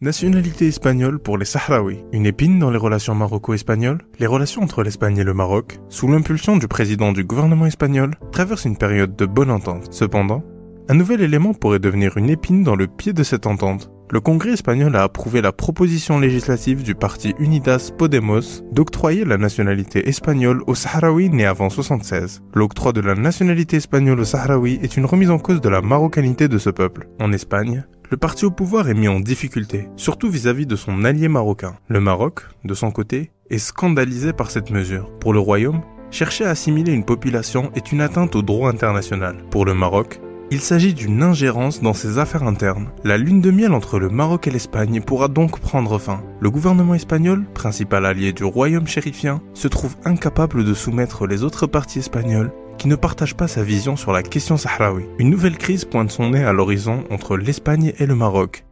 Nationalité espagnole pour les Sahraouis. Une épine dans les relations maroco-espagnoles Les relations entre l'Espagne et le Maroc, sous l'impulsion du président du gouvernement espagnol, traversent une période de bonne entente. Cependant, un nouvel élément pourrait devenir une épine dans le pied de cette entente. Le Congrès espagnol a approuvé la proposition législative du parti Unidas Podemos d'octroyer la nationalité espagnole aux Sahraouis nés avant 76. L'octroi de la nationalité espagnole aux Sahraouis est une remise en cause de la marocanité de ce peuple. En Espagne, le parti au pouvoir est mis en difficulté, surtout vis-à-vis de son allié marocain. Le Maroc, de son côté, est scandalisé par cette mesure. Pour le Royaume, chercher à assimiler une population est une atteinte au droit international. Pour le Maroc, il s'agit d'une ingérence dans ses affaires internes. La lune de miel entre le Maroc et l'Espagne pourra donc prendre fin. Le gouvernement espagnol, principal allié du royaume chérifien, se trouve incapable de soumettre les autres partis espagnols qui ne partagent pas sa vision sur la question sahraoui. Une nouvelle crise pointe son nez à l'horizon entre l'Espagne et le Maroc,